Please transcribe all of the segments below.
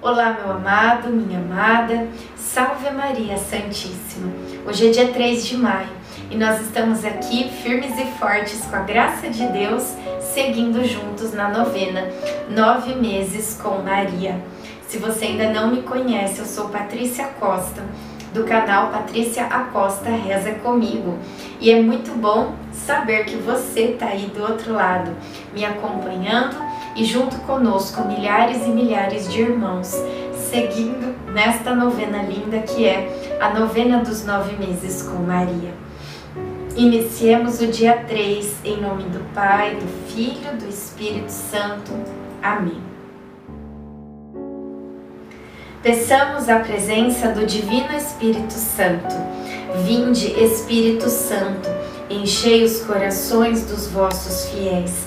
Olá, meu amado, minha amada, salve Maria Santíssima. Hoje é dia 3 de maio e nós estamos aqui firmes e fortes com a graça de Deus, seguindo juntos na novena Nove Meses com Maria. Se você ainda não me conhece, eu sou Patrícia Costa, do canal Patrícia Acosta Reza Comigo. E é muito bom saber que você está aí do outro lado, me acompanhando e junto conosco milhares e milhares de irmãos seguindo nesta novena linda que é a novena dos nove meses com Maria. Iniciemos o dia 3 em nome do Pai, do Filho, do Espírito Santo. Amém. Peçamos a presença do Divino Espírito Santo. Vinde, Espírito Santo, enchei os corações dos vossos fiéis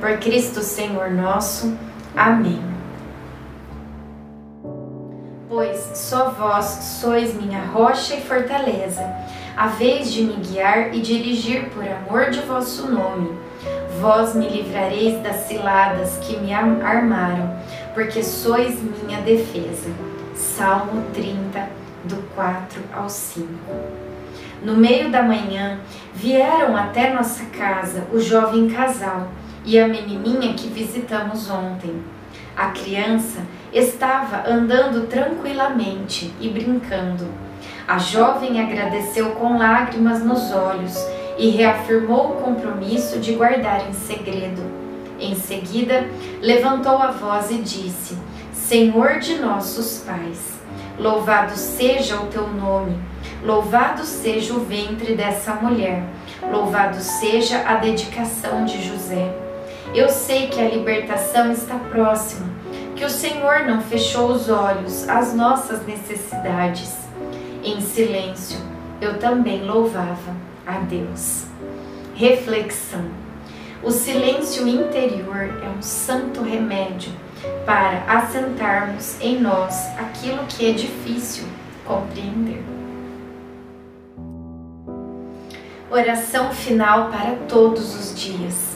Por Cristo Senhor nosso. Amém. Pois só vós sois minha rocha e fortaleza, a vez de me guiar e dirigir por amor de vosso nome. Vós me livrareis das ciladas que me armaram, porque sois minha defesa. Salmo 30, do 4 ao 5. No meio da manhã, vieram até nossa casa o jovem casal e a menininha que visitamos ontem. A criança estava andando tranquilamente e brincando. A jovem agradeceu com lágrimas nos olhos e reafirmou o compromisso de guardar em segredo. Em seguida, levantou a voz e disse: Senhor de nossos pais, louvado seja o teu nome, louvado seja o ventre dessa mulher, louvado seja a dedicação de José. Eu sei que a libertação está próxima, que o Senhor não fechou os olhos às nossas necessidades. Em silêncio, eu também louvava a Deus. Reflexão: O silêncio interior é um santo remédio para assentarmos em nós aquilo que é difícil compreender. Oração final para todos os dias.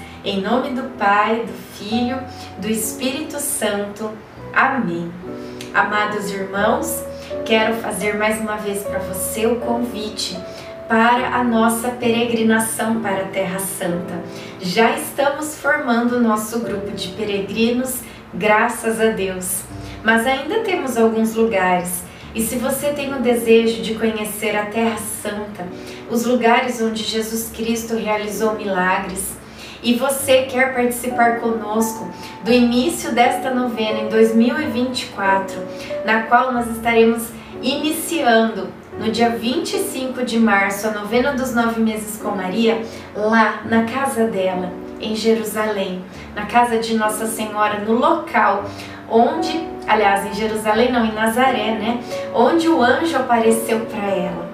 Em nome do Pai, do Filho, do Espírito Santo. Amém. Amados irmãos, quero fazer mais uma vez para você o convite para a nossa peregrinação para a Terra Santa. Já estamos formando o nosso grupo de peregrinos, graças a Deus. Mas ainda temos alguns lugares. E se você tem o desejo de conhecer a Terra Santa, os lugares onde Jesus Cristo realizou milagres, e você quer participar conosco do início desta novena em 2024, na qual nós estaremos iniciando no dia 25 de março, a novena dos nove meses com Maria, lá na casa dela, em Jerusalém, na casa de Nossa Senhora, no local onde, aliás, em Jerusalém não, em Nazaré, né? Onde o anjo apareceu para ela,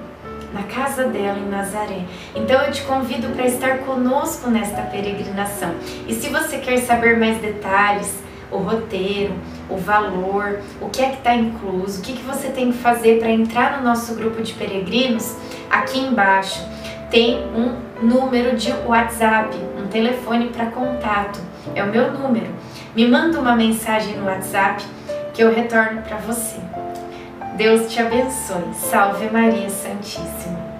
na casa dela em Nazaré. Então eu te convido para estar conosco nesta peregrinação. E se você quer saber mais detalhes, o roteiro, o valor, o que é que está incluso, o que, que você tem que fazer para entrar no nosso grupo de peregrinos, aqui embaixo tem um número de WhatsApp, um telefone para contato. É o meu número. Me manda uma mensagem no WhatsApp que eu retorno para você. Deus te abençoe. Salve Maria Santíssima.